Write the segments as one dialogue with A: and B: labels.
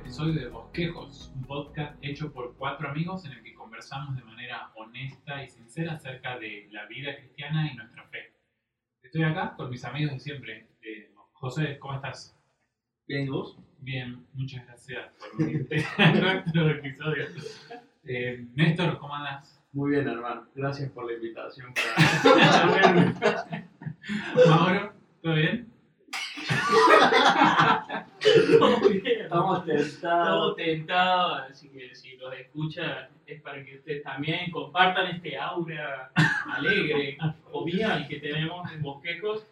A: episodio de Bosquejos, un podcast hecho por cuatro amigos en el que conversamos de manera honesta y sincera acerca de la vida cristiana y nuestra fe. Estoy acá con mis amigos de siempre. Eh, José, ¿cómo estás?
B: Bien, ¿y vos?
A: Bien, muchas gracias por unirte a nuestro episodio. Eh, Néstor, ¿cómo andas?
B: Muy bien, hermano. Gracias por la invitación.
A: Mauro, ¿todo bien?
B: Estamos tentados.
C: Estamos tentados, así que si los escucha es para que ustedes también compartan este aura alegre, jovial que tenemos en Bosquejos.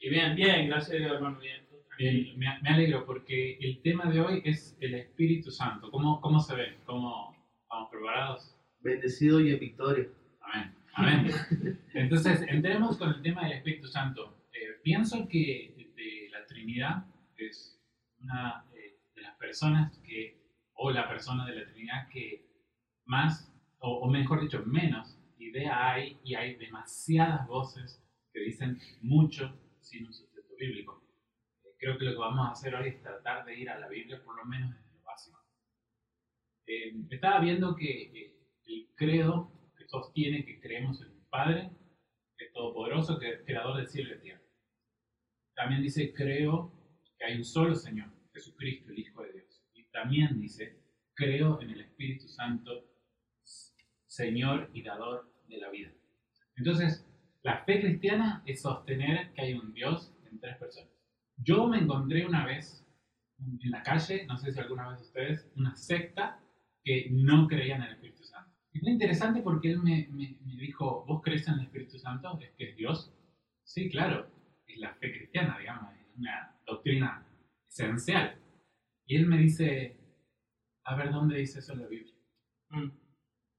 C: Y bien, bien, gracias a Dios, hermano, bien.
A: Bien, me, me alegro porque el tema de hoy es el Espíritu Santo. ¿Cómo, cómo se ve? ¿Cómo estamos preparados?
B: Bendecido y en victoria.
A: Amén. Amén. Entonces, entremos con el tema del Espíritu Santo. Eh, pienso que Trinidad es una eh, de las personas que, o la persona de la Trinidad que más, o, o mejor dicho, menos idea hay y hay demasiadas voces que dicen mucho sin un sustento bíblico. Eh, creo que lo que vamos a hacer hoy es tratar de ir a la Biblia por lo menos desde lo básico. Eh, estaba viendo que el credo que sostiene que creemos en un Padre que es todopoderoso, que es creador del cielo y la tierra. También dice, creo que hay un solo Señor, Jesucristo, el Hijo de Dios. Y también dice, creo en el Espíritu Santo, Señor y dador de la vida. Entonces, la fe cristiana es sostener que hay un Dios en tres personas. Yo me encontré una vez en la calle, no sé si alguna vez ustedes, una secta que no creía en el Espíritu Santo. Y fue interesante porque él me, me- me dijo, ¿vos crees en el Espíritu Santo? ¿Es que es Dios? Sí, claro, es la fe cristiana, digamos, es una doctrina esencial. Y él me dice, a ver, ¿dónde dice eso en la Biblia?
C: Mm.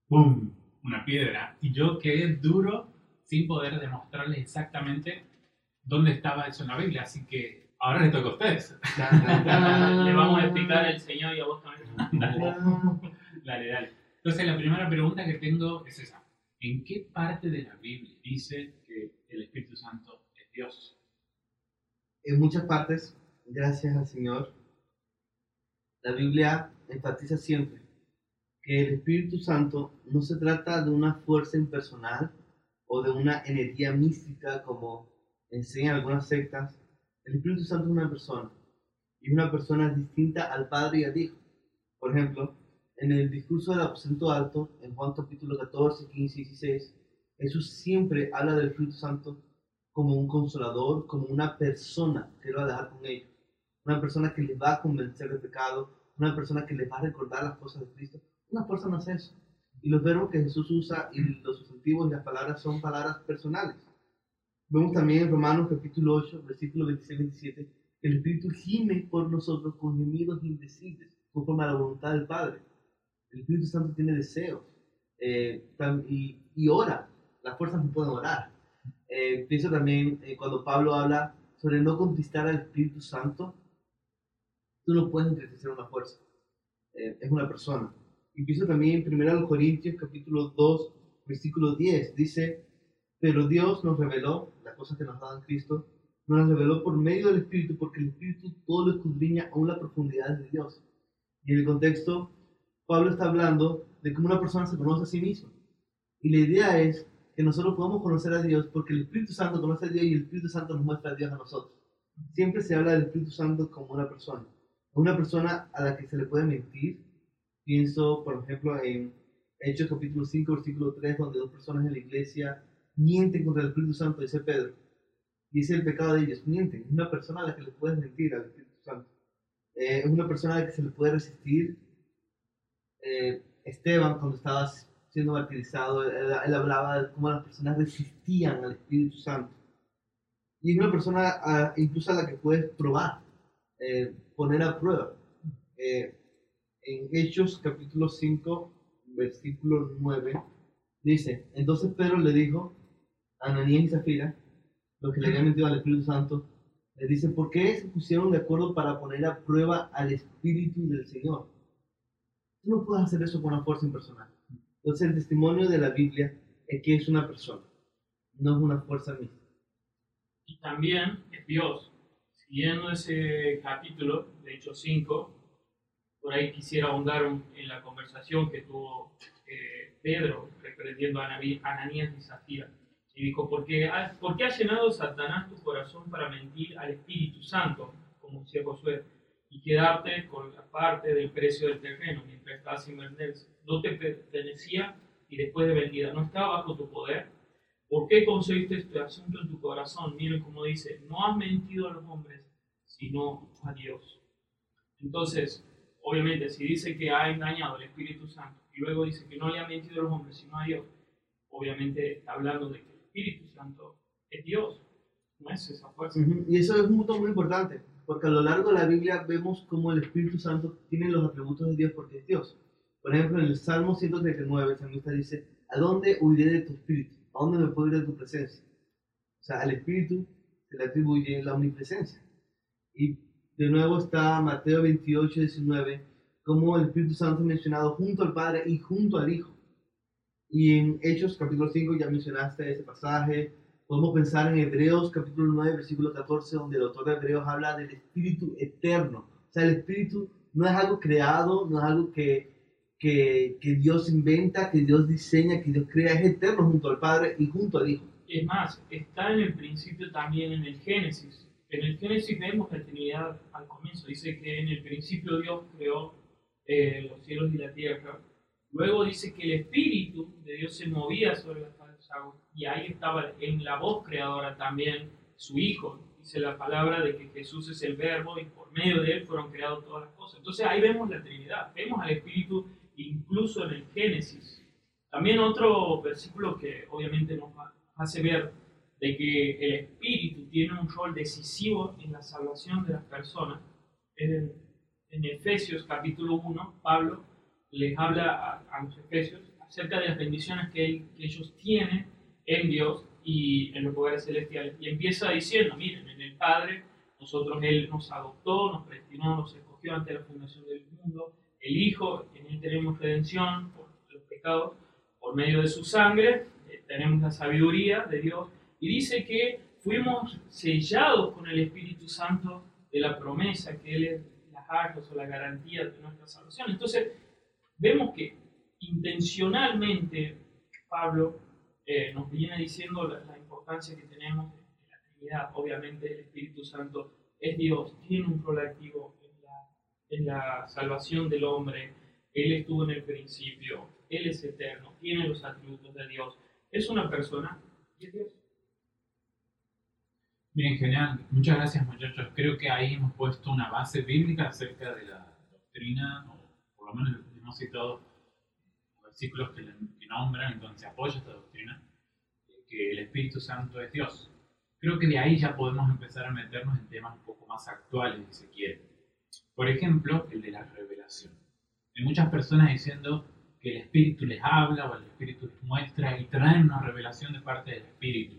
A: ¡Pum! Una piedra. Y yo quedé duro sin poder demostrarles exactamente dónde estaba eso en la Biblia. Así que ahora les toca a ustedes.
C: Le vamos a explicar al Señor y a vos también.
A: Dale, dale. Entonces, la primera pregunta que tengo es esa. ¿En qué parte de la Biblia dice que el Espíritu Santo es Dios?
D: En muchas partes, gracias al Señor, la Biblia enfatiza siempre que el Espíritu Santo no se trata de una fuerza impersonal o de una energía mística como enseñan algunas sectas. El Espíritu Santo es una persona y una persona distinta al Padre y al Hijo. Por ejemplo, en el discurso del aposento alto, en Juan capítulo 14, 15 y 16, Jesús siempre habla del Espíritu Santo como un consolador, como una persona que lo va a dejar con ellos, una persona que les va a convencer de pecado, una persona que les va a recordar las cosas de Cristo. Una no es eso. Y los verbos que Jesús usa y los sustantivos y las palabras son palabras personales. Vemos también en Romanos capítulo 8, versículo 26-27, que el Espíritu gime por nosotros con gemidos indecibles, conforme a la voluntad del Padre. El Espíritu Santo tiene deseos eh, y, y ora. Las fuerzas no pueden orar. Eh, pienso también eh, cuando Pablo habla sobre no contristar al Espíritu Santo, tú no puedes entristecer una fuerza, Eh, es una persona. Y pienso también en 1 Corintios capítulo 2, versículo 10, dice, pero Dios nos reveló las cosas que nos daban Cristo, nos las reveló por medio del Espíritu, porque el Espíritu todo lo escudriña aún la profundidad de Dios. Y en el contexto, Pablo está hablando de cómo una persona se conoce a sí misma. Y la idea es que nosotros podamos conocer a Dios porque el Espíritu Santo conoce a Dios y el Espíritu Santo nos muestra a Dios a nosotros. Siempre se habla del Espíritu Santo como una persona. Una persona a la que se le puede mentir. Pienso, por ejemplo, en Hechos capítulo 5, versículo 3, donde dos personas en la iglesia mienten contra el Espíritu Santo, dice Pedro. Dice el pecado de ellos, mienten. Es una persona a la que le puedes mentir al Espíritu Santo. Eh, es una persona a la que se le puede resistir. Eh, Esteban, cuando estaba siendo martirizado, él, él hablaba de cómo las personas resistían al Espíritu Santo. Y es una persona a- incluso a la que puedes probar, eh, poner a prueba. Eh, en Hechos capítulo 5, versículo 9, dice, entonces Pedro le dijo a Ananías y Zafira, los que le habían mentido al Espíritu Santo, le dice, ¿por qué se pusieron de acuerdo para poner a prueba al Espíritu del Señor? Tú no puedes hacer eso con una fuerza impersonal. Entonces el testimonio de la Biblia es que es una persona, no es una fuerza mística.
C: Y también es Dios. Siguiendo ese capítulo, de Hechos 5, por ahí quisiera ahondar en la conversación que tuvo eh, Pedro reprendiendo a Ananí- Ananías y Zafira. Y dijo, ¿por qué, ¿por qué ha llenado Satanás tu corazón para mentir al Espíritu Santo, como decía Josué, y quedarte con la parte del precio del terreno mientras estás sin venderse? No te pertenecía y después de vendida, no estaba bajo tu poder. ¿Por qué concebiste este asunto en tu corazón? Miren cómo dice, no has mentido a los hombres, sino a Dios. Entonces, obviamente, si dice que ha engañado al Espíritu Santo y luego dice que no le ha mentido a los hombres, sino a Dios, obviamente está hablando de que el Espíritu Santo es Dios, no es esa fuerza.
D: Ujú, Y eso es un punto muy importante, porque a lo largo de la Biblia vemos cómo el Espíritu Santo tiene los atributos de Dios porque es Dios. Por ejemplo, en el Salmo 139, el salmista dice, ¿a dónde huiré de tu Espíritu? ¿A dónde me puedo ir de tu presencia? O sea, al Espíritu se le atribuye la omnipresencia. Y de nuevo está Mateo 28, 19, como el Espíritu Santo es mencionado junto al Padre y junto al Hijo. Y en Hechos capítulo 5 ya mencionaste ese pasaje, Podemos pensar en Hebreos capítulo 9, versículo 14, donde el autor de Hebreos habla del Espíritu eterno. O sea, el Espíritu no es algo creado, no es algo que, que, que Dios inventa, que Dios diseña, que Dios crea, es eterno junto al Padre y junto al Hijo.
C: Es más, está en el principio también en el Génesis. En el Génesis vemos la Trinidad al comienzo. Dice que en el principio Dios creó eh, los cielos y la tierra. Luego dice que el Espíritu de Dios se movía sobre las faz Y ahí estaba en la voz creadora también su Hijo. Dice la palabra de que Jesús es el Verbo y por medio de él fueron creadas todas las cosas. Entonces ahí vemos la Trinidad. Vemos al Espíritu incluso en el Génesis. También otro versículo que obviamente nos hace ver de que el Espíritu tiene un rol decisivo en la salvación de las personas. En, en Efesios capítulo 1, Pablo les habla a, a los Efesios acerca de las bendiciones que, él- que ellos tienen en Dios y en los lugares celestiales. Y empieza diciendo, miren, en el Padre, nosotros Él nos adoptó, nos predestinó, nos escogió ante la fundación del mundo. El Hijo, en Él tenemos redención por los pecados, por medio de su sangre, eh, tenemos la sabiduría de Dios. Y dice que fuimos sellados con el Espíritu Santo de la promesa, que Él es las arcas o la garantía de nuestra salvación. Entonces, vemos que intencionalmente Pablo eh, nos viene diciendo la, importancia que tenemos de la Trinidad. Obviamente el Espíritu Santo es Dios, tiene un rol activo en la, en la salvación del hombre. Él estuvo en el principio, Él es eterno, tiene los atributos de Dios. Es una persona y es Dios.
A: Bien, genial. Muchas gracias, muchachos. Creo que ahí hemos puesto una base bíblica acerca de la doctrina, o por lo menos hemos citado versículos que, que nombran, entonces apoya esta doctrina, eh, que el Espíritu Santo es Dios. Creo que de ahí ya podemos empezar a meternos en temas un poco más actuales, si se quiere. Por ejemplo, el de la revelación. Hay muchas personas diciendo que el Espíritu les habla o el Espíritu les muestra y traen una revelación de parte del Espíritu.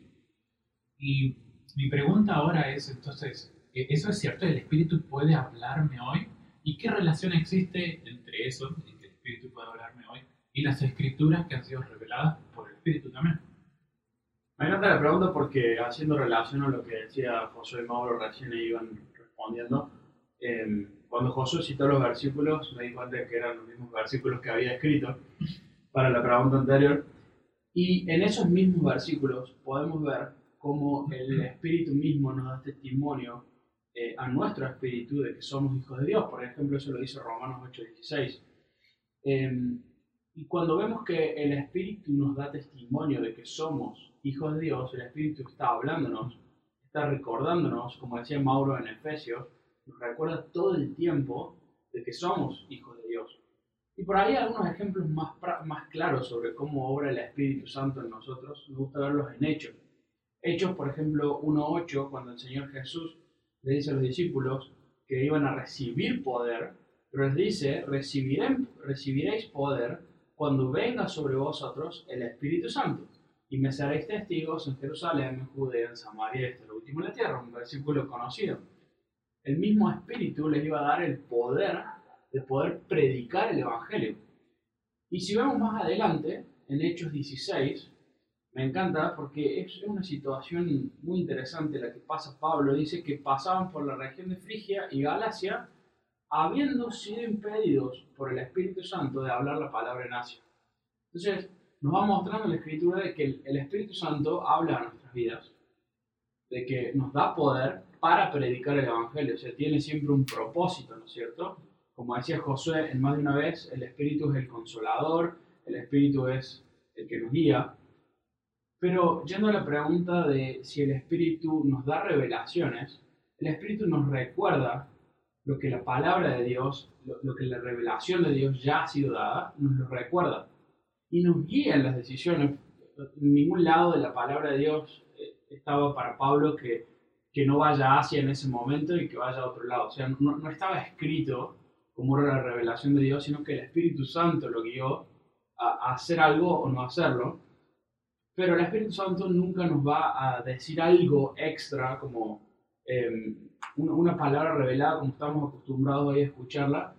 A: Y mi pregunta ahora es, entonces, ¿e- ¿eso es cierto? ¿El Espíritu puede hablarme hoy? ¿Y qué relación existe entre eso, en que el Espíritu puede hablarme hoy, y las escrituras que han sido reveladas por el Espíritu también?
B: Me encanta la pregunta porque haciendo relación a lo que decía Josué y Mauro recién iban respondiendo, eh, cuando Josué citó los versículos me di cuenta que eran los mismos versículos que había escrito para la pregunta anterior. Y en esos mismos versículos podemos ver cómo el Espíritu mismo nos da testimonio eh, a nuestro espíritu de que somos hijos de Dios. Por ejemplo, eso lo dice Romanos 8:16. Eh, y cuando vemos que el Espíritu nos da testimonio de que somos hijos de Dios, el Espíritu está hablándonos, está recordándonos, como decía Mauro en Efesios, nos recuerda todo el tiempo de que somos hijos de Dios. Y por ahí algunos ejemplos más, más claros sobre cómo obra el Espíritu Santo en nosotros, me gusta verlos en Hechos. Hechos, por ejemplo, 1.8, cuando el Señor Jesús le dice a los discípulos que iban a recibir poder, pero les dice, "Recibirán- recibiréis poder cuando venga sobre vosotros el Espíritu Santo, y me seréis testigos en Jerusalén, en Judea, en Samaria y hasta lo último de la tierra, un versículo conocido. El mismo Espíritu les iba a dar el poder de poder predicar el Evangelio. Y si vemos más adelante, en Hechos 16, me encanta porque es una situación muy interesante la que pasa Pablo. Dice que pasaban por la región de Frigia y Galacia habiendo sido impedidos por el Espíritu Santo de hablar la palabra en Asia. Entonces, nos va mostrando la escritura de que el, Espíritu Santo habla a nuestras vidas, de que nos da poder para predicar el Evangelio, o sea, tiene siempre un propósito, ¿no es cierto? Como decía Josué en más de una vez, el Espíritu es el consolador, el Espíritu es el que nos guía. Pero yendo a la pregunta de si el Espíritu nos da revelaciones, el Espíritu nos recuerda lo que la palabra de Dios, lo, lo que la revelación de Dios ya ha sido dada, nos lo recuerda. Y nos guía en las decisiones. En ningún lado de la palabra de Dios eh, estaba para Pablo que, que no vaya hacia en ese momento y que vaya a otro lado. O sea, no, no estaba escrito como era la revelación de Dios, sino que el Espíritu Santo lo guió a, a hacer algo o no hacerlo. Pero el Espíritu Santo nunca nos va a decir algo extra como eh, una, palabra revelada, como estamos acostumbrados a escucharla,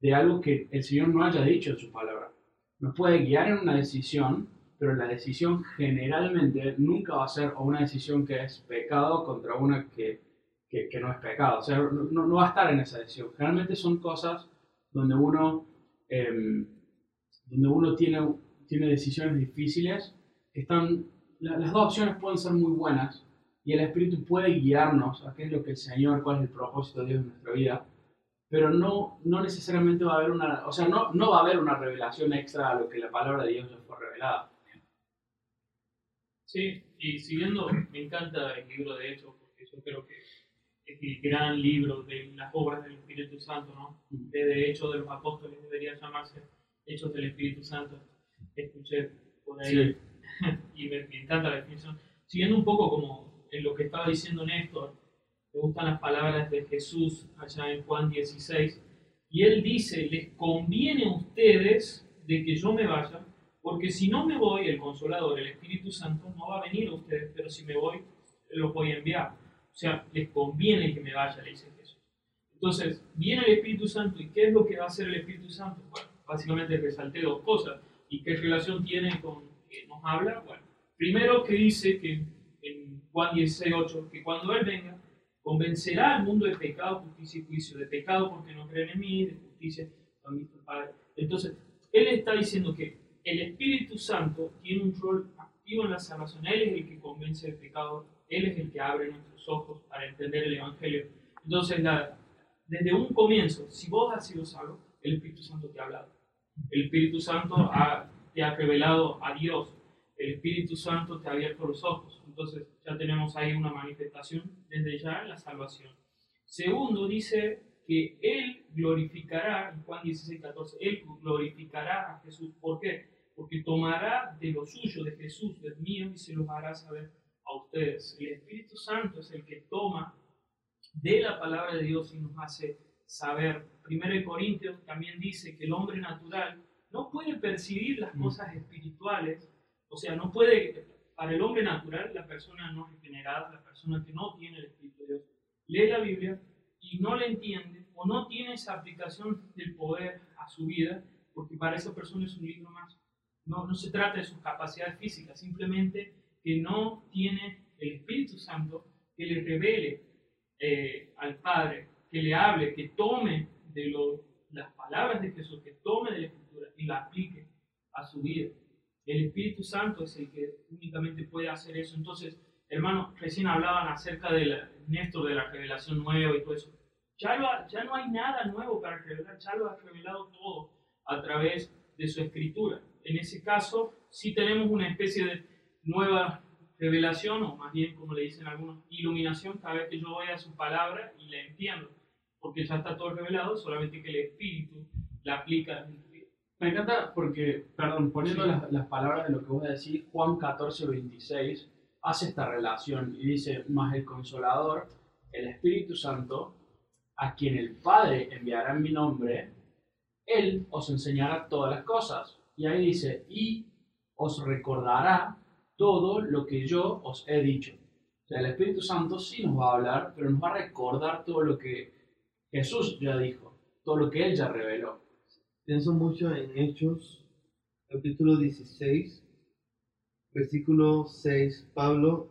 B: de algo que el Señor no haya dicho en su palabra. Nos puede guiar en una decisión, pero la decisión generalmente nunca va a ser una decisión que es pecado contra una que, que, no es pecado. O sea, no, va a estar en esa decisión. Generalmente son cosas donde uno, eh, donde uno tiene, tiene decisiones difíciles están, las dos opciones pueden ser muy buenas, y el Espíritu puede guiarnos a qué es lo que el Señor, cuál es el propósito de Dios en nuestra vida, pero no, no necesariamente va a haber una, o sea, no, no va a haber una revelación extra a lo que la palabra de Dios ya fue revelada.
C: Sí, y siguiendo, me encanta el libro de Hechos, porque yo creo que es el gran libro de las obras del Espíritu Santo, ¿no? De Hechos de los Apóstoles debería llamarse Hechos del Espíritu Santo. Escuché por ahí sí. y me, me encanta la definición. Siguiendo un poco como en lo que estaba diciendo Néstor, me gustan las palabras de Jesús allá en Juan 16, y él dice, les conviene a ustedes de que yo me vaya, porque si no me voy, el consolador, el Espíritu Santo, no va a venir a ustedes, pero si me voy, los voy a enviar. O sea, les conviene que me vaya, le dice Jesús. Entonces, viene el Espíritu Santo, ¿y qué es lo que va a hacer el Espíritu Santo? Bueno, básicamente resalté dos cosas. ¿Y qué relación tiene con que nos habla? Bueno, primero que dice que Juan 16, que cuando Él venga, convencerá al mundo de pecado, justicia y juicio. De pecado porque no creen en mí, de justicia porque visto Padre. Entonces, Él está diciendo que el Espíritu Santo tiene un rol activo en la salvación. Él es el que convence del pecado, Él es el que abre nuestros ojos para entender el Evangelio. Entonces, desde un comienzo, si vos has sido salvo, el Espíritu Santo te ha hablado. El Espíritu Santo ha, te ha revelado a Dios. El Espíritu Santo te ha abierto los ojos. Entonces, ya tenemos ahí una manifestación desde ya en la salvación. Segundo, dice que Él glorificará, en Juan 16, 14, Él glorificará a Jesús. ¿Por qué? Porque tomará de lo suyo, de Jesús, del mío, y se los hará saber a ustedes. El Espíritu Santo es el que toma de la palabra de Dios y nos hace saber. Primero de Corintios también dice que el hombre natural no puede percibir las cosas espirituales, o sea, no puede, para el hombre natural, la persona no regenerada, la persona que no tiene el Espíritu de Dios, lee la Biblia y no la entiende o no tiene esa aplicación del poder a su vida, porque para esa persona es un libro más. No, no se trata de sus capacidades físicas, simplemente que no tiene el Espíritu Santo que le revele eh, al Padre, que le hable, que tome de lo, las palabras de Jesús, que tome de la Escritura y la aplique a su vida. El Espíritu Santo es el que únicamente puede hacer eso. Entonces, hermanos, recién hablaban acerca de la, Néstor de la revelación nueva y todo eso. Ya, lo ha, ya no hay nada nuevo para revelar, ya lo ha revelado todo a través de su escritura. En ese caso, sí tenemos una especie de nueva revelación, o más bien, como le dicen algunos, iluminación cada vez que yo voy a su palabra y la entiendo, porque ya está todo revelado, solamente que el Espíritu la aplica.
B: Me encanta porque, perdón, poniendo sí. las, las, palabras de lo que vos decís, Juan 14, 26 hace esta relación y dice, más el consolador, el Espíritu Santo, a quien el Padre enviará en mi nombre, Él os enseñará todas las cosas. Y ahí dice, y os recordará todo lo que yo os he dicho. O sea, el Espíritu Santo sí nos va a hablar, pero nos va a recordar todo lo que Jesús ya dijo, todo lo que Él ya reveló.
D: Pienso mucho en Hechos, capítulo 16, versículo 6. Pablo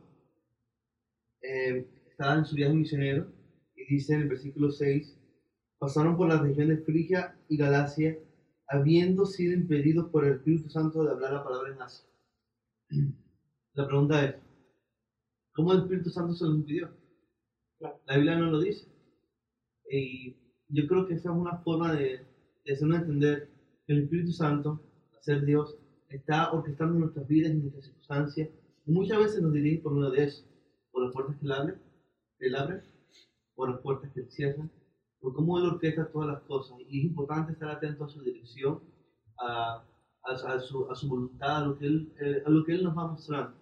D: eh, estaba en su viaje misionero y dice en el versículo 6, pasaron por las regiones Frigia y Galacia, habiendo sido impedidos por el Espíritu Santo de hablar la palabra en Asia. La pregunta es, ¿cómo el Espíritu Santo se lo impidió? La Biblia no lo dice. Y yo creo que esa es una forma de, de hacernos entender que el Espíritu Santo, al ser Dios, está orquestando nuestras vidas y nuestras circunstancias. Muchas veces nos dirige por medio de eso, por las puertas que él abre, él abre, por las puertas que él cierra, por cómo él orquesta todas las cosas. Y es importante estar atento a su dirección, a su voluntad, a lo, que él, eh, a lo que él nos va mostrando.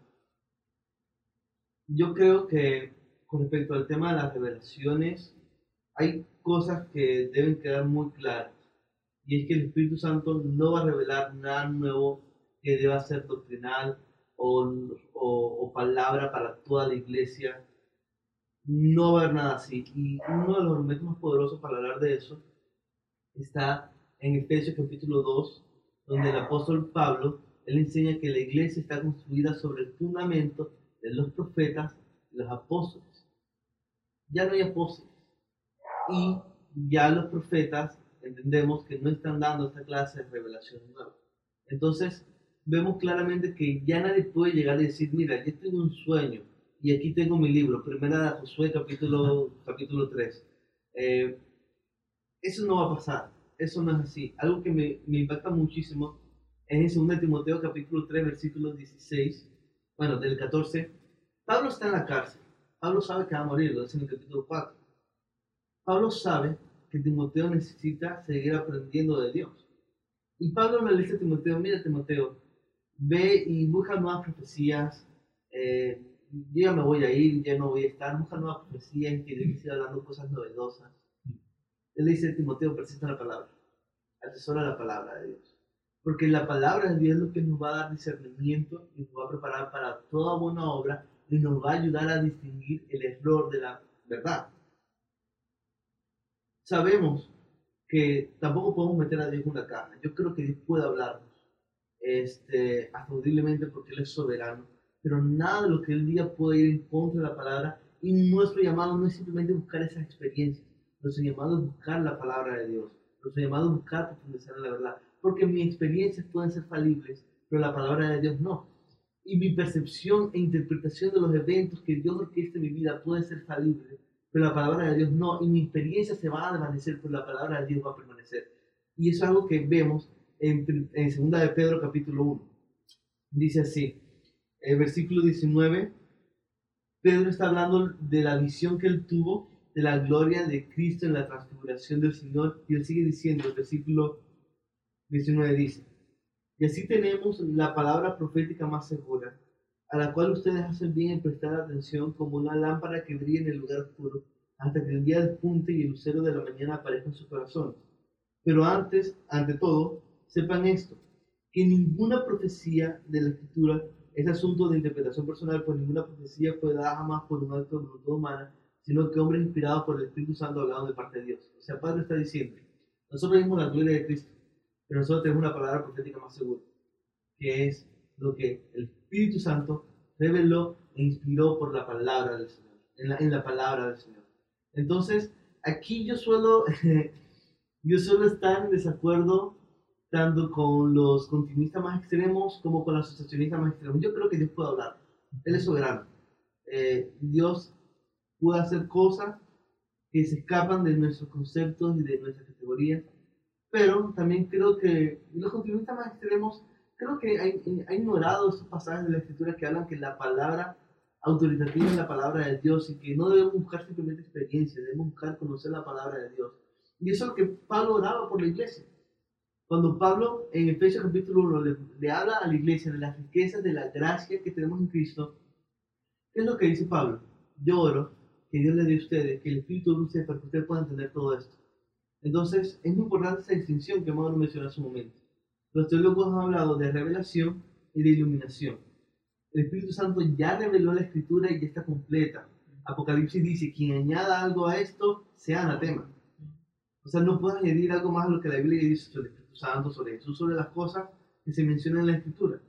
D: Yo creo que con respecto al tema de las revelaciones, hay cosas que deben quedar muy claras. Y es que el Espíritu Santo no va a revelar nada nuevo que deba ser doctrinal o, o, palabra para toda la iglesia. No va a haber nada así. Y uno de los argumentos más poderosos para hablar de eso está en Efesios capítulo 2, donde el apóstol Pablo, él enseña que la iglesia está construida sobre el fundamento de los profetas y los apóstoles. Ya no hay apóstoles. Y ya los profetas entendemos que no están dando esta clase de revelación nueva. Entonces, vemos claramente que ya nadie puede llegar y decir, mira, yo tengo un sueño y aquí tengo mi libro, Primera de Josué capítulo, capítulo 3. Eh, eso no va a pasar, eso no es así. Algo que me, me impacta muchísimo es en 2 Timoteo capítulo 3, versículo 16, bueno, del 14. Pablo está en la cárcel, Pablo sabe que va a morir, lo dice en el capítulo 4. Pablo sabe que Timoteo necesita seguir aprendiendo de Dios. Y Pablo le dice a Timoteo, mira Timoteo, ve y busca nuevas profecías, eh, yo ya me voy a ir, ya no voy a estar, busca nuevas profecías y que Dios siga hablando cosas novedosas. Él le dice a Timoteo, persista la palabra, atesora la palabra de Dios. Porque la palabra de Dios es lo que nos va a dar discernimiento y nos va a preparar para toda buena obra y nos va a ayudar a distinguir el error de la verdad. Sabemos que tampoco podemos meter a Dios en una caja. Yo creo que Dios puede hablarnos este, audiblemente porque Él es soberano, pero nada de lo que Él diga puede ir en contra de la palabra y nuestro llamado no es simplemente buscar esas experiencias, nuestro llamado es buscar la palabra de Dios, nuestro llamado es buscar profundizar en la verdad, porque mis experiencias pueden ser falibles, pero la palabra de Dios no. Y mi percepción e interpretación de los eventos que Dios orquesta en mi vida puede ser falible, pero la palabra de Dios no. Y mi experiencia se va a desvanecer, pero la palabra de Dios va a permanecer. Y eso es algo que vemos en, en 2 de Pedro capítulo 1. Dice así, el versículo 19, Pedro está hablando de la visión que él tuvo de la gloria de Cristo en la transfiguración del Señor. Y él sigue diciendo, el versículo 19 dice, y así tenemos la palabra profética más segura, a la cual ustedes hacen bien en prestar atención como una lámpara que brilla en el lugar oscuro, hasta que el día despunte y el lucero de la mañana aparezca en su corazón. Pero antes, ante todo, sepan esto, que ninguna profecía de la Escritura es asunto de interpretación personal, pues ninguna profecía fue dada jamás por un acto de voluntad humana, sino que hombres inspirados por el Espíritu Santo hablaron de parte de Dios. O sea, Padre está diciendo, nosotros vimos la gloria de Cristo, pero nosotros tenemos una palabra profética más segura, que es lo que el Espíritu Santo reveló e inspiró por la palabra del Señor, en la, en la palabra del Señor. Entonces, aquí yo suelo, yo suelo estar en desacuerdo tanto con los continuistas más extremos como con los asociacionistas más extremos. Yo creo que Dios puede hablar. Él es soberano. Eh, Dios puede hacer cosas que se escapan de nuestros conceptos y de nuestras categorías. Pero también creo que los continuistas más extremos, creo que han ignorado esos pasajes de la Escritura que hablan que la palabra autoritativa es la palabra de Dios y que no debemos buscar simplemente experiencia, debemos buscar conocer la palabra de Dios. Y eso es lo que Pablo oraba por la iglesia. Cuando Pablo en Efesios capítulo 1 le, le, habla a la iglesia de las riquezas de la gracia que tenemos en Cristo, ¿qué es lo que dice Pablo? Yo oro que Dios le dé a ustedes, que el Espíritu ustedes para que ustedes puedan entender todo esto. Entonces, es muy importante esa distinción que Mauro mencionó hace un momento. Los teólogos han hablado de revelación y de iluminación. El Espíritu Santo ya reveló la Escritura y ya está completa. Apocalipsis dice, quien añada algo a esto, sea anatema. O sea, no puedes añadir algo más a lo que la Biblia dice sobre el Espíritu Santo, sobre Jesús, sobre las cosas que se mencionan en la Escritura.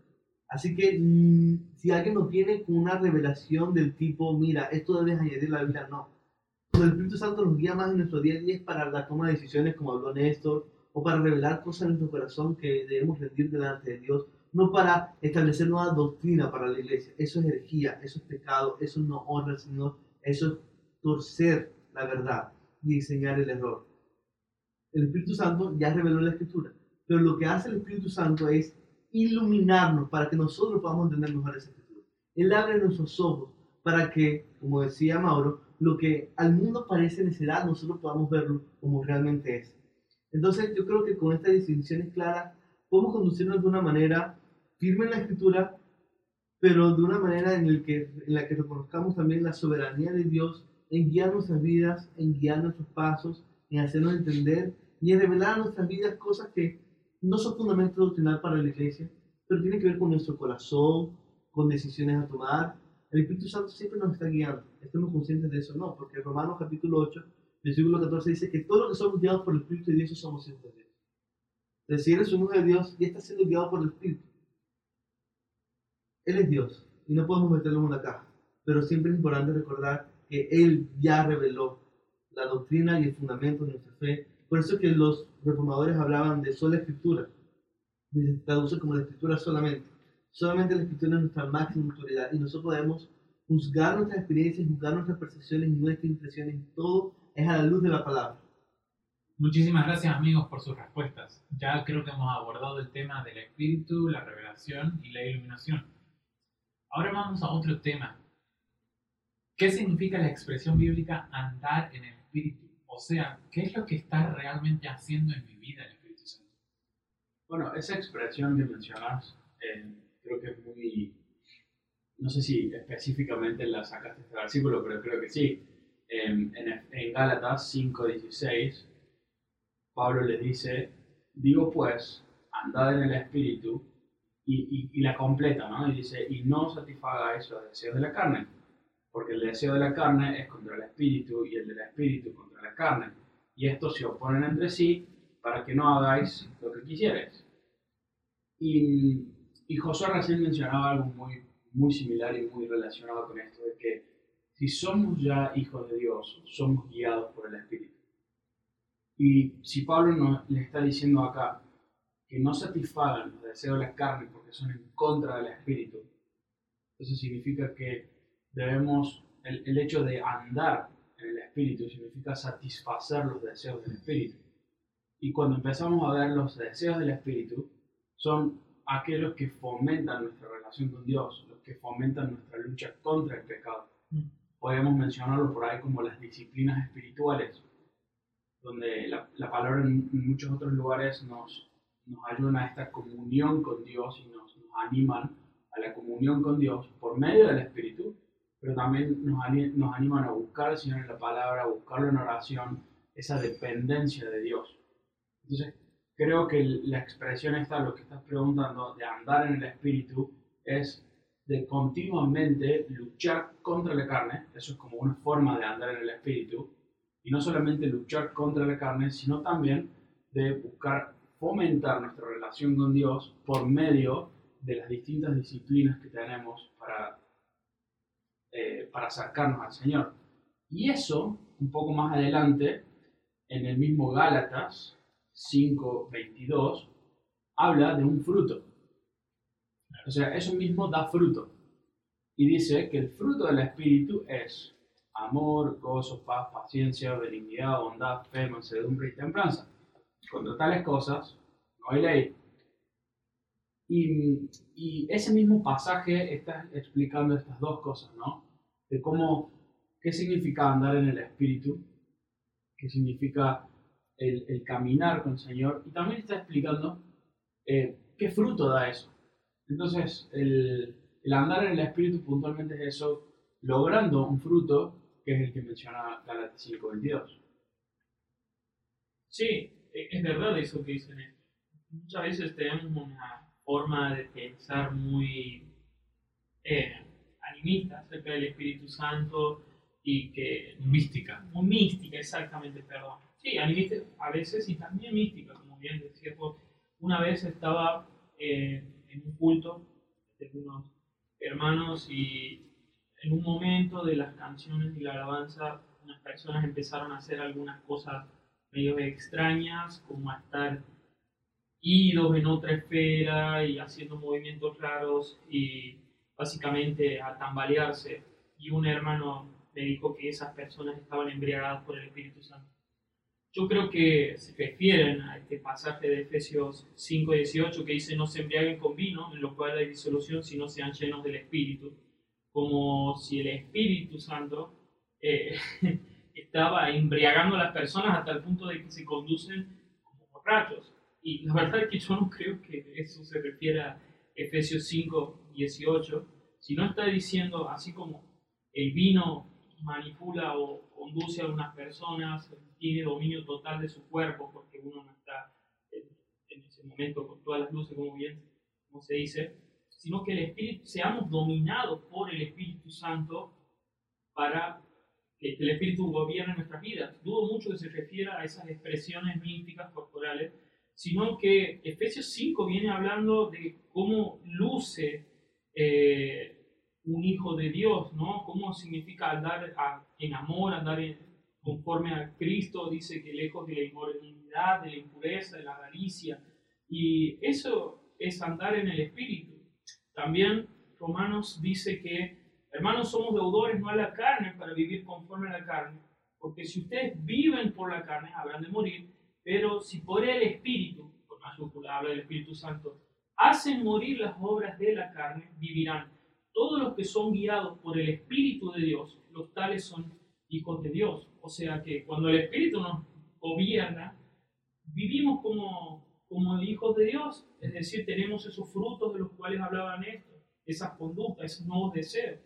D: Así que mmm, si alguien nos viene con una revelación del tipo, mira, esto debes añadir a la Biblia, no. Cuando el Espíritu Santo nos guía más en nuestro día a día para la toma de decisiones, como habló Néstor, o para revelar cosas en nuestro corazón que debemos rendir delante de Dios, no para establecer nueva doctrina para la iglesia. Eso es herejía, eso es pecado, eso no honra al Señor, eso es torcer la verdad y enseñar el error. El Espíritu Santo ya reveló la Escritura, pero lo que hace el Espíritu Santo es iluminarnos para que nosotros podamos entender mejor esa Escritura. Él abre nuestros ojos para que, como decía Mauro, lo que al mundo parece necedad, nosotros podamos verlo como realmente es. Entonces yo creo que con estas distinciones claras podemos conducirnos de una manera firme en la escritura, pero de una manera en, el que, en la que reconozcamos también la soberanía de Dios en guiar nuestras vidas, en guiar nuestros pasos, en hacernos entender y en revelar a nuestras vidas cosas que no son fundamentos doctrinal para la iglesia, pero tienen que ver con nuestro corazón, con decisiones a tomar. El Espíritu Santo siempre nos está guiando. Estemos conscientes de eso, no, porque Romanos capítulo 8, versículo 14 dice que todo lo que somos guiados por el Espíritu de Dios somos hijos de Dios. Entonces, si eres un hijo de Dios y estás siendo guiado por el Espíritu, Él es Dios y no podemos meterlo en una caja. Pero siempre es importante recordar que Él ya reveló la doctrina y el fundamento de nuestra fe. Por eso que los reformadores hablaban de sola escritura. Se traduce como la escritura solamente. Solamente la escritura es nuestra máxima autoridad y nosotros podemos juzgar nuestras experiencias, juzgar nuestras percepciones y nuestras impresiones. Todo es a la luz de la palabra.
A: Muchísimas gracias amigos por sus respuestas. Ya creo que hemos abordado el tema del espíritu, la revelación y la iluminación. Ahora vamos a otro tema. ¿Qué significa la expresión bíblica andar en el espíritu? O sea, ¿qué es lo que está realmente haciendo en mi vida el Espíritu Santo?
B: Bueno, esa expresión que mencionas eh, creo que es muy, no sé si específicamente la sacaste este versículo, pero creo que sí. En, en, Gálatas 5:16, Pablo les dice, digo pues, andad en el Espíritu, y, la completa, ¿no? Y dice, y no satisfagáis los deseos de la carne, porque el deseo de la carne es contra el Espíritu y el del Espíritu contra la carne, y estos se oponen entre sí para que no hagáis lo que quisierais. Y, y Josué recién mencionaba algo muy, muy similar y muy relacionado con esto, de que si somos ya hijos de Dios, somos guiados por el Espíritu. Y si Pablo nos le está diciendo acá que no satisfagan los deseos de la carne porque son en contra del Espíritu, eso significa que debemos, el, el hecho de andar en el Espíritu significa satisfacer los deseos del Espíritu. Y cuando empezamos a ver los deseos del Espíritu, son aquellos que fomentan nuestra relación con Dios, los que fomentan nuestra lucha contra el pecado. Podemos mencionarlo por ahí como las disciplinas espirituales, donde la, la palabra en, muchos otros lugares nos, nos ayudan a esta comunión con Dios y nos, nos, animan a la comunión con Dios por medio del Espíritu, pero también nos, nos animan a buscar al Señor en la palabra, a buscarlo en oración, esa dependencia de Dios. Entonces, creo que la expresión esta, lo que estás preguntando, de andar en el Espíritu, es de continuamente luchar contra la carne, eso es como una forma de andar en el Espíritu, y no solamente luchar contra la carne, sino también de buscar fomentar nuestra relación con Dios por medio de las distintas disciplinas que tenemos para, eh, para acercarnos al Señor. Y eso, un poco más adelante, en el mismo Gálatas 5.22, habla de un fruto. O sea, eso mismo da fruto. Y dice que el fruto del Espíritu es amor, gozo, paz, paciencia, benignidad, bondad, fe, mansedumbre y templanza. Contra tales cosas no hay ley. Y, ese mismo pasaje está explicando estas dos cosas, ¿no? De cómo, qué significa andar en el Espíritu, qué significa el, el caminar con el Señor, y también está explicando eh, qué fruto da eso. Entonces, el, el andar en el Espíritu puntualmente es eso, logrando un fruto que es el que menciona Gálatas 5.22.
C: Sí, es verdad eso que dicen. Muchas veces tenemos una forma de pensar muy eh, animista acerca del Espíritu Santo y que...
A: Mística.
C: Muy mística, exactamente, perdón. Sí, animista a veces y también mística, como bien decía. Una vez estaba eh, en un culto de unos hermanos y en un momento de las canciones y la alabanza unas personas empezaron a hacer algunas cosas medio extrañas, como a estar idos en otra esfera y haciendo movimientos raros y básicamente a tambalearse. Y un hermano me dijo que esas personas estaban embriagadas por el Espíritu Santo. Yo creo que se refieren a este pasaje de Efesios 5:18 que dice no se embriaguen con vino, en lo cual hay disolución, sino sean llenos del Espíritu, como si el Espíritu Santo eh, estaba embriagando a las personas hasta el punto de que se conducen como borrachos. Y la verdad es que yo no creo que eso se refiere a Efesios 5:18, sino está diciendo así como el vino manipula o conduce a unas personas, tiene dominio total de su cuerpo, porque uno no está en, ese momento con todas las luces, como bien como se dice, sino que el Espíritu, seamos dominados por el Espíritu Santo para que el Espíritu gobierne nuestras vidas. Dudo mucho que se refiera a esas expresiones místicas corporales, sino que Efesios 5 viene hablando de cómo luce eh, un hijo de Dios, ¿no? ¿Cómo significa andar en amor, andar conforme a Cristo? Dice que lejos de la inmoralidad, de la impureza, de la avaricia. Y eso es andar en el Espíritu. También Romanos dice que, hermanos, somos deudores no a la carne para vivir conforme a la carne. Porque si ustedes viven por la carne, habrán de morir. Pero si por el Espíritu, por mayúscula habla del Espíritu Santo, hacen morir las obras de la carne, vivirán todos los que son guiados por el Espíritu de Dios, los tales son hijos de Dios. O sea que cuando el Espíritu nos gobierna, vivimos como, como hijos de Dios, es decir, tenemos esos frutos de los cuales hablaban esto, esas conductas, esos nuevos deseos.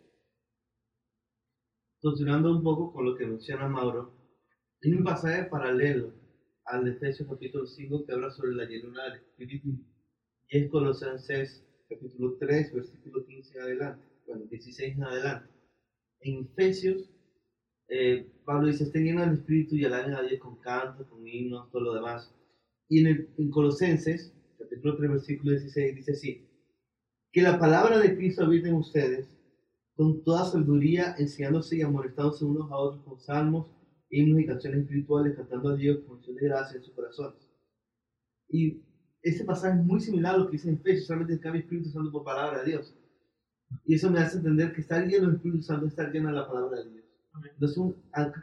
D: Continuando un poco con lo que menciona Mauro, hay un pasaje paralelo al de Efesios capítulo 5 que habla sobre la llenura del Espíritu y es Colosenses capítulo 3, versículo 15 en adelante, bueno, 16 en adelante. En Efesios, eh, Pablo dice, estén llenos del Espíritu y alaben a Dios con cantos, con himnos, todo lo demás. Y en, el, en Colosenses, capítulo 3, versículo 16, dice así, que la palabra de Cristo habite en ustedes, con toda sabiduría, enseñándose y amonestándose unos a otros con salmos, himnos y canciones espirituales, cantando a Dios con acción de gracia en sus corazones. Y este pasaje es muy similar a lo que dice en Efesios, solamente cambia Espíritu Santo por palabra de Dios. Y eso me hace entender que estar lleno del Espíritu Santo es estar lleno de la palabra de Dios. Entonces,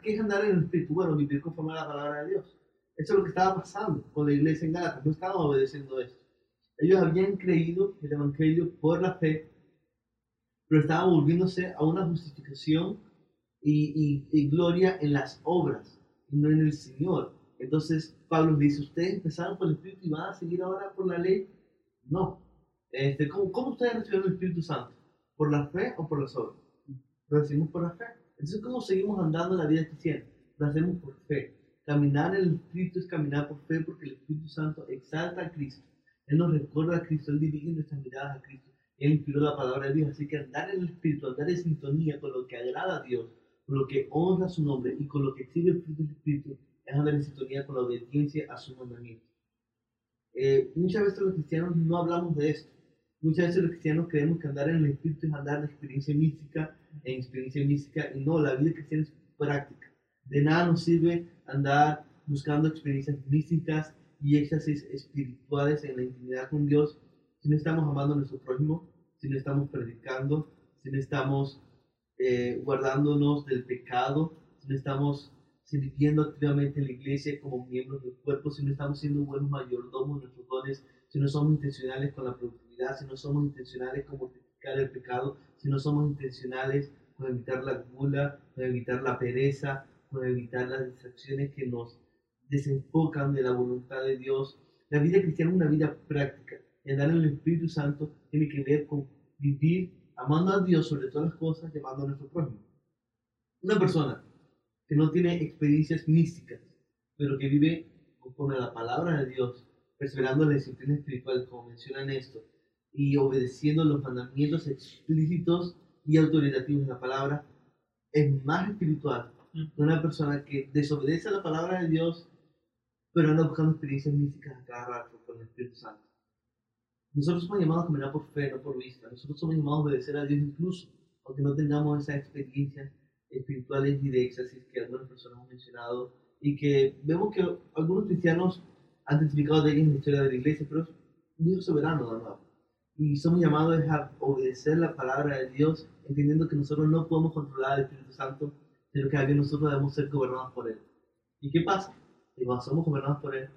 D: ¿qué es andar en el Espíritu? Bueno, vivir conforme a la palabra de Dios. Eso es lo que estaba pasando con la iglesia en Gálatas. No estaban obedeciendo esto. Ellos habían creído el Evangelio por la fe, pero estaban volviéndose a una justificación y, y, y gloria en las obras, no en el Señor. Entonces Pablo dice, ¿ustedes empezaron por el Espíritu y van a seguir ahora por la ley? No. Este, ¿cómo, ¿Cómo ustedes recibieron el Espíritu Santo? ¿Por la fe o por las obras? Lo recibimos por la fe. Entonces, ¿cómo seguimos andando en la vida cristiana? Lo hacemos por fe. Caminar en el Espíritu es caminar por fe porque el Espíritu Santo exalta a Cristo. Él nos recuerda a Cristo, Él dirige nuestras miradas a Cristo. Él inspiró la palabra de Dios. Así que andar en el Espíritu, andar en sintonía con lo que agrada a Dios, con lo que honra su nombre y con lo que exige el fruto del Espíritu es andar en sintonía con la obediencia a su mandamiento. Eh, muchas veces los cristianos no hablamos de esto. Muchas veces los cristianos creemos que andar en el Espíritu es andar de experiencia mística en experiencia mística y no, la vida cristiana es práctica. De nada nos sirve andar buscando experiencias místicas y éxtasis espirituales en la intimidad con Dios si no estamos amando a nuestro prójimo, si no estamos predicando, si no estamos eh, guardándonos del pecado, si no estamos sirviendo activamente en la iglesia como miembros del cuerpo, si no estamos siendo buenos mayordomos de nuestros dones, si no somos intencionales con la productividad, si no somos intencionales con mortificar el pecado, si no somos intencionales con evitar la gula, con evitar la pereza, con evitar las distracciones que nos desenfocan de la voluntad de Dios. La vida cristiana es una vida práctica. Y en el Espíritu Santo tiene que ver con vivir amando a Dios sobre todas las cosas, llamando a nuestro prójimo. Una persona que no tiene experiencias místicas, pero que vive conforme a la palabra de Dios, perseverando la disciplina espiritual, como mencionan esto, y obedeciendo los mandamientos explícitos y autoritativos de la palabra, es más espiritual que una persona que desobedece a la palabra de Dios, pero anda buscando experiencias místicas a cada rato con el Espíritu Santo. Nosotros somos llamados a caminar por fe, no por vista. Nosotros somos llamados a obedecer a Dios incluso, aunque no tengamos esa experiencia espirituales y de éxtasis que algunas personas han mencionado y que vemos que algunos cristianos han testificado de ellas en la historia de la iglesia, pero Dios soberano nuevo. Y somos llamados a obedecer la palabra de Dios, entendiendo que nosotros no podemos controlar al Espíritu Santo, sino que también nosotros debemos ser gobernados por Él. ¿Y qué pasa? Y cuando somos gobernados por Él,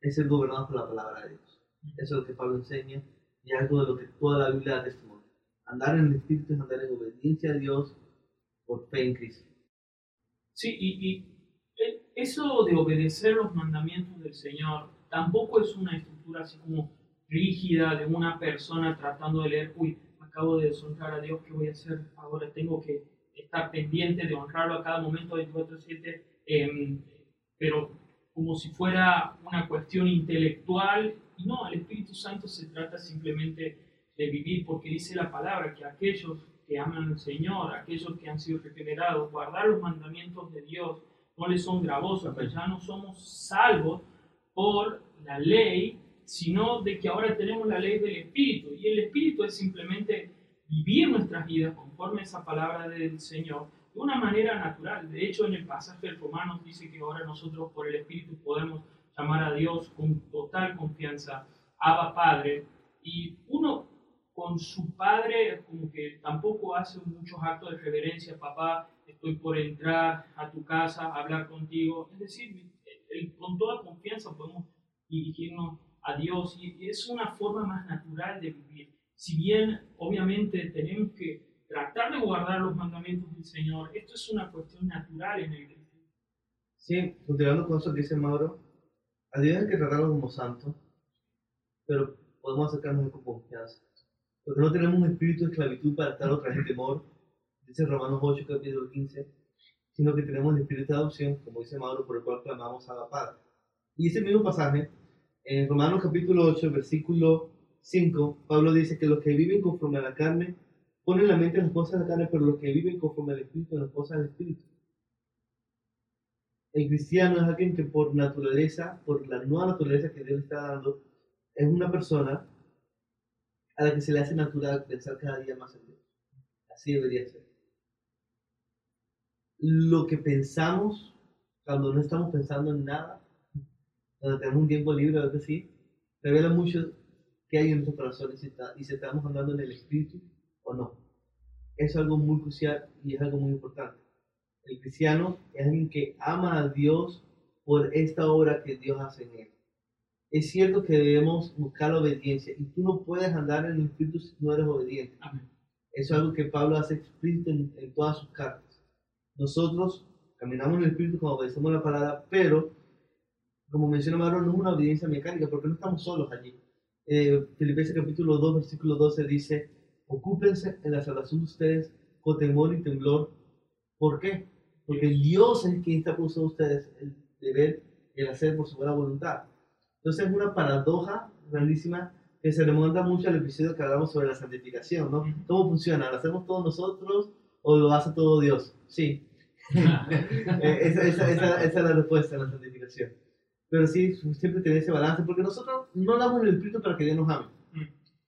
D: es ser gobernados por la palabra de Dios. Eso es lo que Pablo enseña y algo de lo que toda la Biblia da testimonio. Andar en el Espíritu es andar en obediencia a Dios por fe en Cristo.
C: Sí, y, y eh, eso de obedecer los mandamientos del Señor tampoco es una estructura así como rígida de una persona tratando de leer, uy, acabo de deshonrar a Dios, ¿qué voy a hacer? Ahora tengo que estar pendiente de honrarlo a cada momento 24/7, eh, pero como si fuera una cuestión intelectual. No, el Espíritu Santo se trata simplemente de vivir, porque dice la palabra que aquellos que aman al Señor, aquellos que han sido regenerados, guardar los mandamientos de Dios, no les son gravosos, que ya no somos salvos por la ley, sino de que ahora tenemos la ley del Espíritu. Y el Espíritu es simplemente vivir nuestras vidas conforme a esa palabra del Señor de una manera natural. De hecho, en el pasaje del Romanos dice que ahora nosotros por el Espíritu podemos llamar a Dios con total confianza, Abba Padre, y uno con su padre como que tampoco hace muchos actos de reverencia, papá, estoy por entrar a tu casa a hablar contigo. Es decir, con toda confianza podemos dirigirnos a Dios y es una forma más natural de vivir. Si bien obviamente tenemos que tratar de guardar los mandamientos del Señor, esto es una cuestión natural en el.
D: Sí, continuando con eso que dice Mauro, a Dios hay que tratarlo como santo, pero podemos acercarnos con confianza. Porque no tenemos un espíritu de esclavitud para estar otra vez en temor, dice Romanos 8, capítulo 15, sino que tenemos el espíritu de adopción, como dice Mauro, por el cual clamamos a la Padre. Y ese mismo pasaje, en Romanos capítulo 8, versículo 5, Pablo dice que los que viven conforme a la carne ponen la mente en las cosas de la carne, pero los que viven conforme al espíritu en las cosas del espíritu. El cristiano es alguien que por naturaleza, por la nueva naturaleza que Dios está dando, es una persona a la que se le hace natural pensar cada día más en Dios. Así debería ser. Lo que pensamos cuando no estamos pensando en nada, cuando tenemos un tiempo libre o algo así, revela mucho qué hay en nuestro corazón y si, está, y si estamos andando en el espíritu o no. Es algo muy crucial y es algo muy importante. El cristiano es alguien que ama a Dios por esta obra que Dios hace en él. Es cierto que debemos buscar la obediencia y tú no puedes andar en el espíritu si no eres obediente. Eso es algo que Pablo hace explícito en, en todas sus cartas. Nosotros caminamos en el espíritu cuando obedecemos la palabra, pero como menciona Mauro, no es una obediencia mecánica porque no estamos solos allí. Eh, Filipenses capítulo 2, versículo 12 dice, ocúpense en la salvación de ustedes con temor y temblor. ¿Por qué? Porque Dios es quien está a ustedes el deber y el hacer por su buena voluntad. Entonces es una paradoja grandísima que se remonta mucho al episodio que hablamos sobre la santificación, ¿no? ¿Cómo funciona? ¿Lo hacemos todos nosotros o lo hace todo Dios? Sí. Eh, esa, esa, esa, esa, es la respuesta a la santificación. Pero sí, siempre tener ese balance, porque nosotros no damos el espíritu para que Dios nos ame.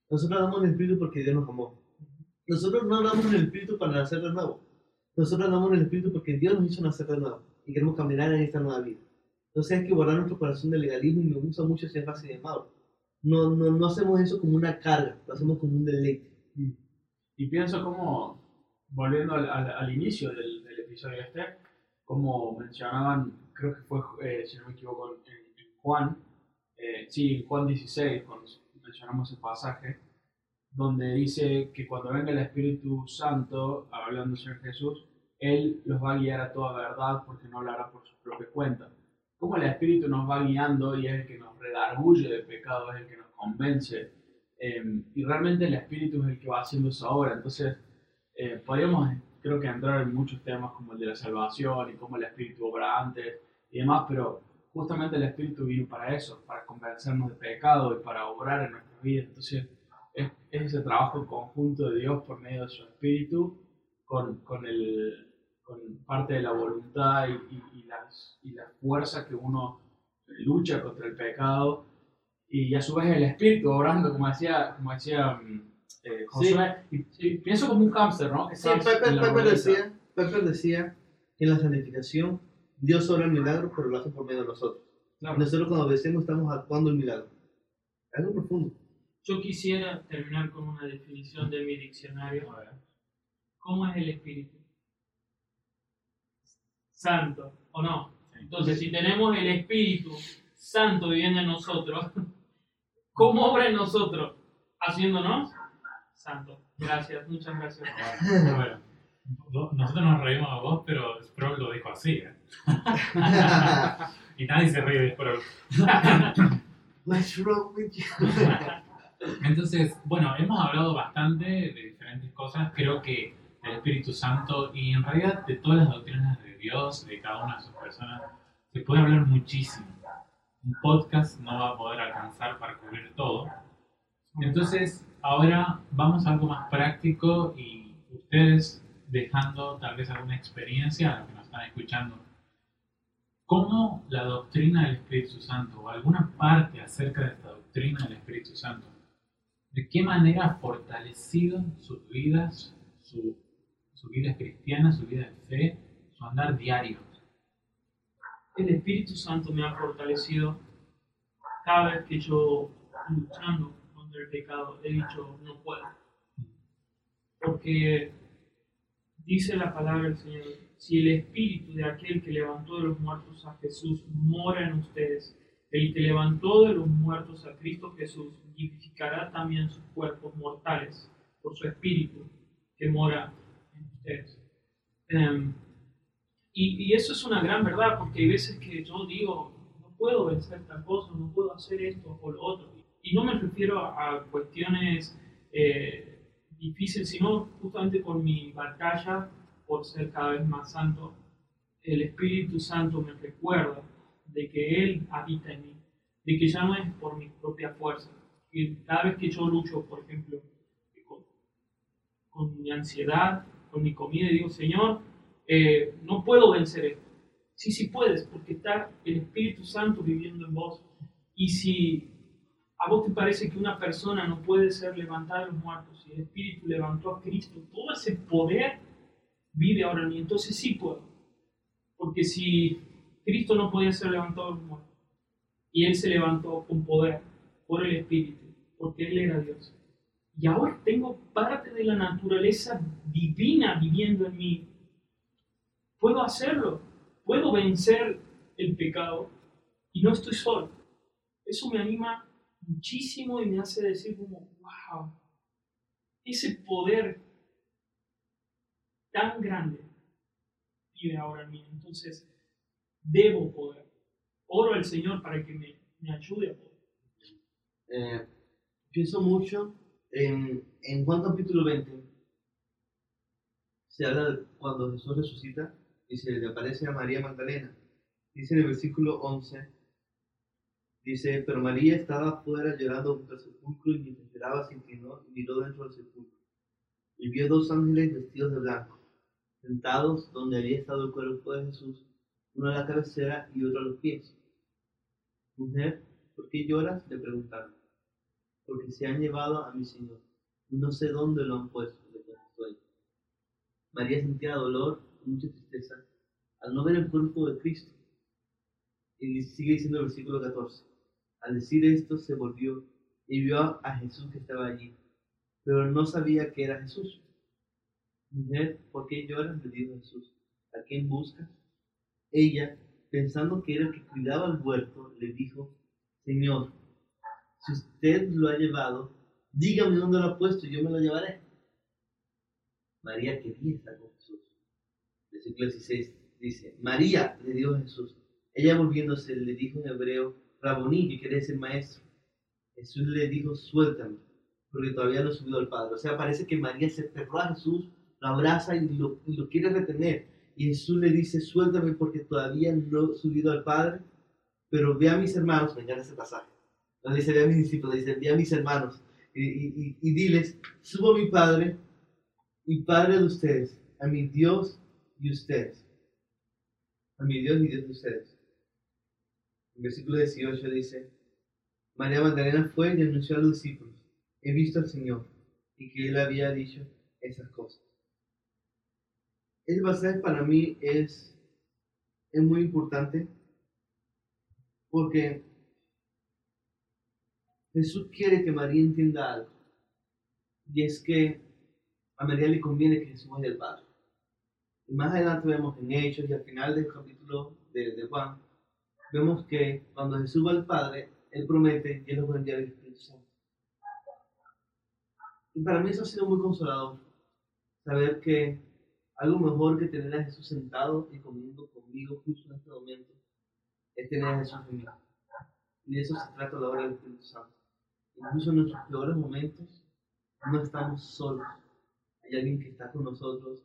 D: Nosotros damos el espíritu porque Dios nos amó. Nosotros no damos el espíritu para nacer de nuevo. Nosotros damos el espíritu porque Dios nos hizo nacer de nuevo y queremos caminar en esta nueva vida. Entonces hay que guardar nuestro corazón de legalismo y me gusta mucho ese énfasis de Mauro. No, no, no hacemos eso como una carga, lo hacemos como un deleite.
B: Y pienso como, volviendo al, inicio del, del, episodio este, como mencionaban, creo que fue, eh, si no me equivoco, en, Juan, eh, sí, en Juan 16, cuando mencionamos el pasaje, donde dice que cuando venga el Espíritu Santo, hablando del Señor Jesús, Él los va a guiar a toda verdad porque no hablará por su propia cuenta. Como el Espíritu nos va guiando y es el que nos redarguye del pecado, es el que nos convence. Eh, y realmente el Espíritu es el que va haciendo esa obra. Entonces, eh, podríamos, creo que, entrar en muchos temas como el de la salvación y cómo el Espíritu obra antes y demás, pero justamente el Espíritu vino para eso, para convencernos de pecado y para obrar en nuestras vidas. Entonces, es, es ese trabajo conjunto de Dios por medio de su Espíritu con, con, el, con parte de la voluntad y, y, y, las, y la fuerza que uno lucha contra el pecado y a su vez el Espíritu obrando, como decía, como decía eh, Josué. Sí. Y, y, pienso como un hámster, ¿no? Que
D: sí, Pepe, Pepe decía Pepper decía que en la santificación Dios obra el milagro, pero lo hace por medio de nosotros.
B: Claro.
D: Nosotros cuando obedecemos estamos actuando el milagro. Algo profundo.
C: Yo quisiera terminar con una definición de mi diccionario. ¿Cómo es el Espíritu? Santo, ¿o no? Entonces, si tenemos el Espíritu Santo viviendo en nosotros, ¿cómo obra en nosotros? Haciéndonos santo. Gracias, muchas gracias.
A: Bueno, nosotros nos reímos a vos, pero Sproul lo dijo así. ¿eh? y nadie se ríe de Sproul.
D: What's wrong with you?
A: Entonces, bueno, hemos hablado bastante de diferentes cosas. Creo que el Espíritu Santo y en realidad de todas las doctrinas Dios, de cada una de sus personas, se puede hablar muchísimo. Un podcast no va a poder alcanzar para cubrir todo. Entonces, ahora vamos a algo más práctico y ustedes dejando tal vez alguna experiencia a los que nos están escuchando. ¿Cómo la doctrina del Espíritu Santo o alguna parte acerca de esta doctrina del Espíritu Santo de qué manera ha fortalecido sus vidas, su, su vida cristiana, su vida de fe, su andar diario.
C: El Espíritu Santo me ha fortalecido cada vez que yo, luchando contra el pecado, he dicho, no puedo. Porque dice la palabra del Señor, si el Espíritu de aquel que levantó de los muertos a Jesús mora en ustedes, el que levantó de los muertos a Cristo Jesús vivificará también sus cuerpos mortales por su Espíritu que mora en ustedes. Em, y, y eso es una gran verdad, porque hay veces que yo digo, no puedo vencer tal cosa, no puedo hacer esto o lo otro. Y no me refiero a, cuestiones eh, difíciles, sino justamente con mi batalla por ser cada vez más santo. El Espíritu Santo me recuerda de que Él habita en mí, de que ya no es por mi propia fuerza. Que cada vez que yo lucho, por ejemplo, con, con mi ansiedad, con mi comida, y digo, Señor, eh, no puedo vencer esto. Sí, sí puedes, porque está el Espíritu Santo viviendo en vos. Y si a vos te parece que una persona no puede ser levantada de los muertos, si el Espíritu levantó a Cristo, todo ese poder vive ahora en mí, entonces sí puedo. Porque si Cristo no podía ser levantado de los muertos, y Él se levantó con poder por el Espíritu, porque Él era Dios. Y ahora tengo parte de la naturaleza divina viviendo en mí, puedo hacerlo, puedo vencer el pecado y no estoy solo. Eso me anima muchísimo y me hace decir como, wow, ese poder tan grande vive ahora en mí. Entonces, debo poder. Oro al Señor para que me, me ayude a poder.
D: Eh, pienso mucho en, en Juan capítulo 20. Se habla de cuando Jesús resucita y se le aparece a María Magdalena. Dice en el versículo 11, dice, pero María estaba afuera llorando junto al sepulcro y mientras lloraba se inclinó y miró dentro del sepulcro. Y vio dos ángeles vestidos de blanco, sentados donde había estado el cuerpo de Jesús, uno a la cabecera y otro a los pies. Mujer, ¿por qué lloras? le preguntaron. Porque se han llevado a mi Señor. No sé dónde lo han puesto, le contestó ella. María sentía dolor y mucha tristeza al no ver el cuerpo de Cristo. Y sigue diciendo el versículo 14. Al decir esto se volvió y vio a Jesús que estaba allí, pero no sabía que era Jesús. Mujer, ¿por qué lloras? le dijo Jesús. ¿A quién buscas? Ella, pensando que era el que cuidaba el huerto, le dijo, Señor, si usted lo ha llevado, dígame dónde lo ha puesto y yo me lo llevaré. María quería con Jesús. Versículo 16 dice, María, le dijo Jesús. Ella volviéndose le dijo en hebreo, Raboní, que quiere decir maestro. Jesús le dijo, suéltame, porque todavía no he subido al Padre. O sea, parece que María se aferró a Jesús, lo abraza y lo, quiere retener. Y Jesús le dice, suéltame porque todavía no he subido al Padre, pero ve a mis hermanos, me encanta ese pasaje. No dice, ve a mis discípulos, dice, ve a mis hermanos y, y, y, diles, subo a mi Padre y Padre de ustedes, a mi Dios y ustedes. A mi Dios y Dios de ustedes. El versículo 18 dice, María Magdalena fue y anunció a los discípulos, he visto al Señor y que él había dicho esas cosas. Este pasaje para mí es, es muy importante porque Jesús quiere que María entienda algo. Y es que a María le conviene que Jesús vaya al Padre. Y más adelante vemos en Hechos y al final del capítulo de, de Juan, vemos que cuando Jesús va al Padre, Él promete que Él nos va a enviar el Espíritu Santo. Y para mí eso ha sido muy consolador. Saber que algo mejor que tener a Jesús sentado y comiendo conmigo justo en este momento es tener a Jesús en mí. Y de eso se trata la obra del Espíritu Santo. Incluso en nuestros peores momentos no estamos solos. Hay alguien que está con nosotros,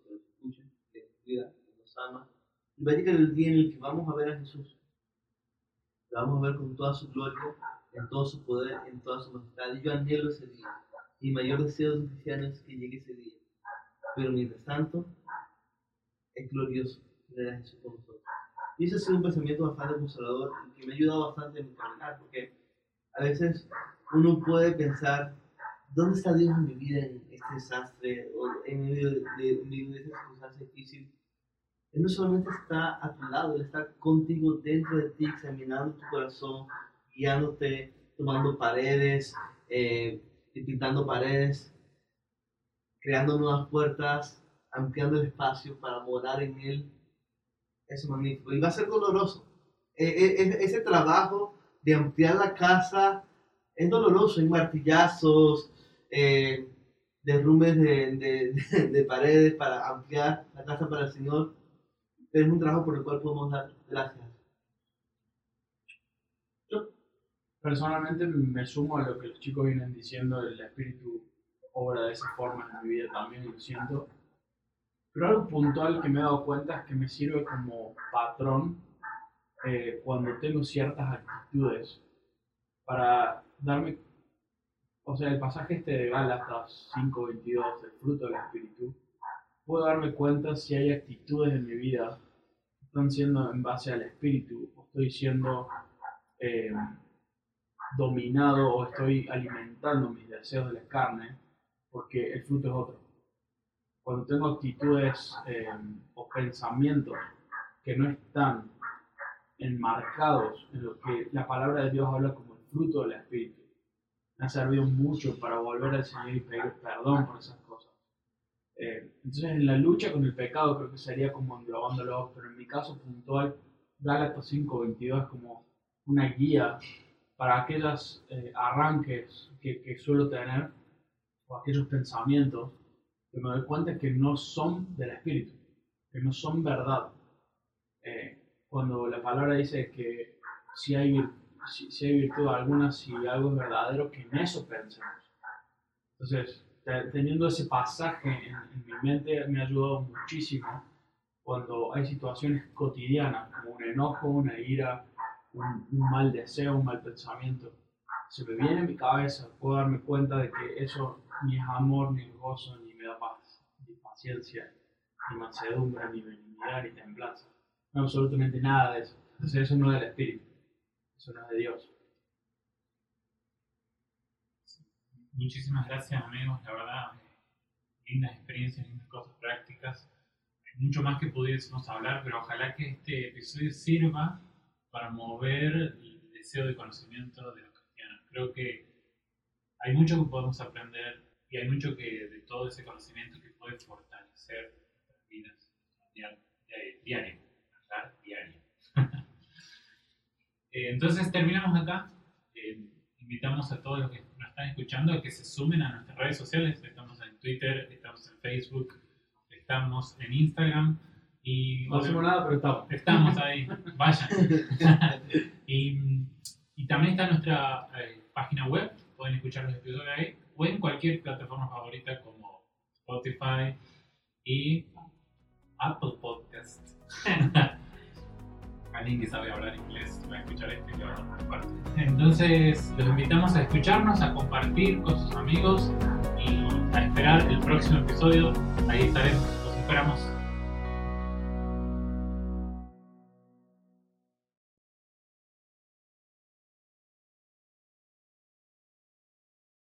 D: escucha, que nos ama. Y va a llegar el día en el que vamos a ver a Jesús. Lo vamos a ver con toda su gloria, en todo su poder, en toda su majestad. Y yo anhelo ese día. Mi mayor deseo de cristiano es que llegue ese día. Pero mientras tanto, es glorioso tener a Jesús con nosotros. Y ese ha sido un pensamiento bastante consolador y que me ha ayudado bastante en mi caminar, porque a veces uno puede pensar, ¿dónde está Dios en mi vida en este desastre o en medio de, de, de esta circunstancia difícil? Él no solamente está a tu lado, Él está contigo dentro de ti, examinando tu corazón, guiándote, tomando paredes, eh, pintando paredes, creando nuevas puertas, ampliando el espacio para morar en Él. Es magnífico. Y va a ser doloroso. E, e, ese trabajo de ampliar la casa es doloroso. Hay martillazos, eh, derrumbes de, de, de, paredes para ampliar la casa para el Señor. Pero es un trabajo por el cual podemos dar gracias.
B: Yo personalmente me sumo a lo que los chicos vienen diciendo, el Espíritu obra de esa forma en mi vida también, lo siento. Pero algo puntual que me he dado cuenta es que me sirve como patrón eh, cuando tengo ciertas actitudes para darme, o sea, el pasaje este de Gálatas 5.22, el fruto del Espíritu, puedo darme cuenta si hay actitudes en mi vida que están siendo en base al Espíritu o estoy siendo eh, dominado o estoy alimentando mis deseos de la carne porque el fruto es otro. Cuando tengo actitudes eh, o pensamientos que no están enmarcados en lo que la palabra de Dios habla como el fruto del Espíritu, me ha servido mucho para volver al Señor y pedir perdón por esas. Eh, entonces, en la lucha con el pecado, creo que sería como englobándolo, pero en mi caso puntual, Gálatas 5:22 es como una guía para aquellos eh, arranques que, que suelo tener o aquellos pensamientos que me doy cuenta que no son del Espíritu, que no son verdad. Eh, cuando la palabra dice que si hay, si, si hay virtud alguna, si algo es verdadero, que en eso pensemos. Entonces, teniendo ese pasaje en, en, mi mente me ha ayudado muchísimo cuando hay situaciones cotidianas, como un enojo, una ira, un, un mal deseo, un mal pensamiento. Se me viene en mi cabeza, puedo darme cuenta de que eso ni es amor, ni es gozo, ni me da paz, ni paciencia, ni mansedumbre, ni benignidad, ni templanza. No, absolutamente nada de eso. Entonces eso no es del Espíritu, eso no es de Dios.
A: Muchísimas gracias amigos, la verdad, lindas experiencias, lindas cosas prácticas. Hay mucho más que pudiésemos hablar, pero ojalá que este episodio sirva para mover el deseo de conocimiento de los cristianos. Creo que hay mucho que podemos aprender y hay mucho que de todo ese conocimiento que puede fortalecer nuestras vidas diario, diario. Entonces terminamos acá. Eh, invitamos a todos los que están escuchando a que se sumen a nuestras redes sociales. Estamos en Twitter, estamos en Facebook, estamos en Instagram. Y,
B: no hacemos nada, pero estamos.
A: Estamos ahí, vayan. y, y, también está nuestra eh, página web, pueden escuchar los episodios ahí o en cualquier plataforma favorita como Spotify y Apple Podcast. Alguien que sabe hablar inglés va a escuchar este y lo va a compartir. Entonces, los invitamos a escucharnos, a compartir con sus amigos y a esperar el próximo episodio. Ahí estaremos, los esperamos.